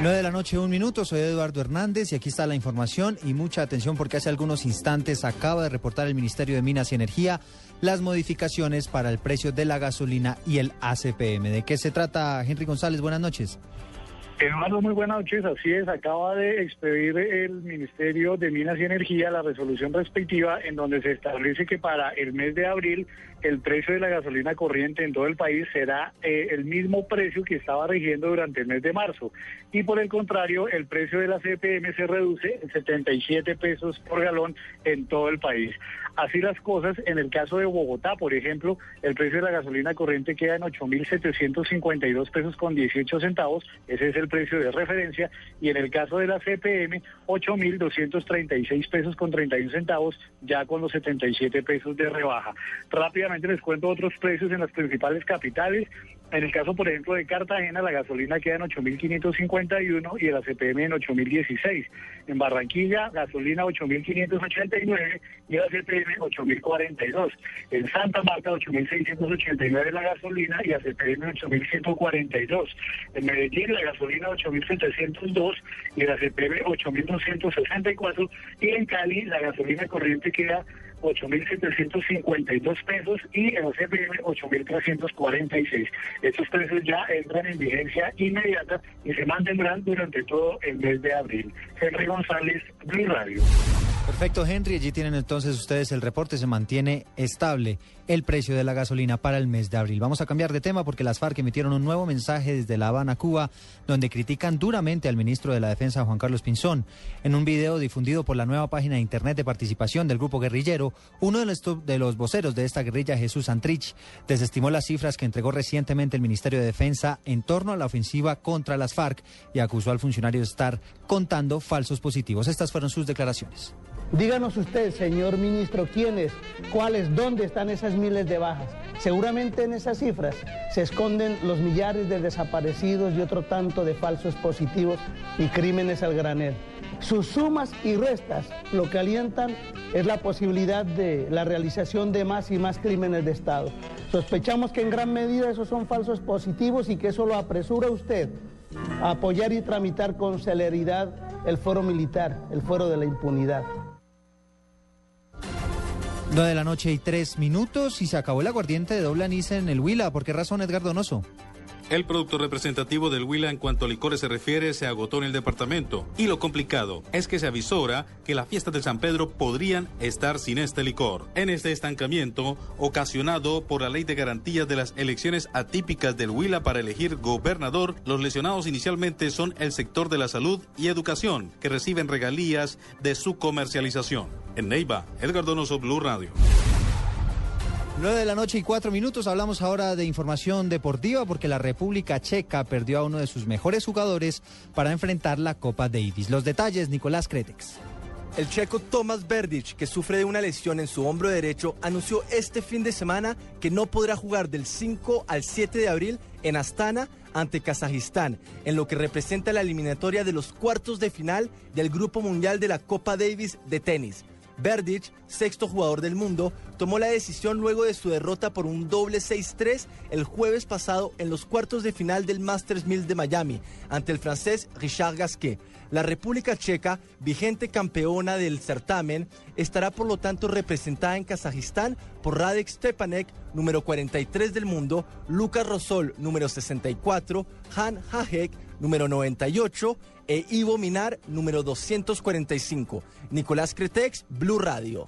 9 de la noche, un minuto. Soy Eduardo Hernández y aquí está la información y mucha atención porque hace algunos instantes acaba de reportar el Ministerio de Minas y Energía las modificaciones para el precio de la gasolina y el ACPM. ¿De qué se trata, Henry González? Buenas noches. Eduardo, muy buenas noches. Así es, acaba de expedir el Ministerio de Minas y Energía la resolución respectiva en donde se establece que para el mes de abril el precio de la gasolina corriente en todo el país será eh, el mismo precio que estaba rigiendo durante el mes de marzo. Y por el contrario, el precio de la CPM se reduce en 77 pesos por galón en todo el país. Así las cosas, en el caso de Bogotá, por ejemplo, el precio de la gasolina corriente queda en 8.752 pesos con 18 centavos, ese es el precio de referencia, y en el caso de la CPM, 8.236 pesos con 31 centavos, ya con los 77 pesos de rebaja. Rápidamente les cuento otros precios en las principales capitales. En el caso, por ejemplo, de Cartagena, la gasolina queda en 8.551 y el ACPM en 8.016. En Barranquilla, gasolina 8.589 y el ACPM 8.042. En Santa Marta, 8.689 la gasolina y ACPM 8.142. En Medellín, la gasolina 8.702 y el ACPM 8.264. Y en Cali, la gasolina corriente queda 8.752 pesos y el OCPM 8.346. Estos precios ya entran en vigencia inmediata y se mantendrán durante todo el mes de abril. Henry González, Blue Radio. Perfecto, Henry. Allí tienen entonces ustedes el reporte. Se mantiene estable el precio de la gasolina para el mes de abril. Vamos a cambiar de tema porque las FARC emitieron un nuevo mensaje desde La Habana, Cuba, donde critican duramente al ministro de la Defensa, Juan Carlos Pinzón. En un video difundido por la nueva página de Internet de participación del grupo guerrillero, uno de los, voceros de esta guerrilla, Jesús Antrich, desestimó las cifras que entregó recientemente el Ministerio de Defensa en torno a la ofensiva contra las FARC y acusó al funcionario de estar contando falsos positivos. Estas fueron sus declaraciones. Díganos usted, señor ministro, quiénes, cuáles, dónde están esas miles de bajas. Seguramente en esas cifras se esconden los millares de desaparecidos y otro tanto de falsos positivos y crímenes al granel. Sus sumas y restas lo que alientan es la posibilidad de la realización de más y más crímenes de Estado. Sospechamos que en gran medida esos son falsos positivos y que eso lo apresura usted a apoyar y tramitar con celeridad el foro militar, el foro de la impunidad. 9 de la noche y tres minutos y se acabó el aguardiente de doble anís en el Huila. ¿Por qué razón, Edgar Donoso? El producto representativo del Huila en cuanto a licores se refiere se agotó en el departamento y lo complicado es que se avisora que las fiestas de San Pedro podrían estar sin este licor. En este estancamiento ocasionado por la ley de garantías de las elecciones atípicas del Huila para elegir gobernador, los lesionados inicialmente son el sector de la salud y educación que reciben regalías de su comercialización. En Neiva, Edgar Donoso, Blue Radio. 9 de la noche y cuatro minutos. Hablamos ahora de información deportiva porque la República Checa perdió a uno de sus mejores jugadores para enfrentar la Copa Davis. Los detalles, Nicolás Cretex. El checo Tomas Verdic, que sufre de una lesión en su hombro derecho, anunció este fin de semana que no podrá jugar del 5 al 7 de abril en Astana ante Kazajistán, en lo que representa la eliminatoria de los cuartos de final del Grupo Mundial de la Copa Davis de tenis. Verdic, sexto jugador del mundo, tomó la decisión luego de su derrota por un doble 6-3 el jueves pasado en los cuartos de final del Masters 1000 de Miami ante el francés Richard Gasquet. La República Checa, vigente campeona del certamen, estará por lo tanto representada en Kazajistán por Radek Stepanek, número 43 del mundo, Lucas Rosol, número 64, Han Hajek, número 98, e Ivo Minar, número 245. Nicolás Cretex, Blue Radio.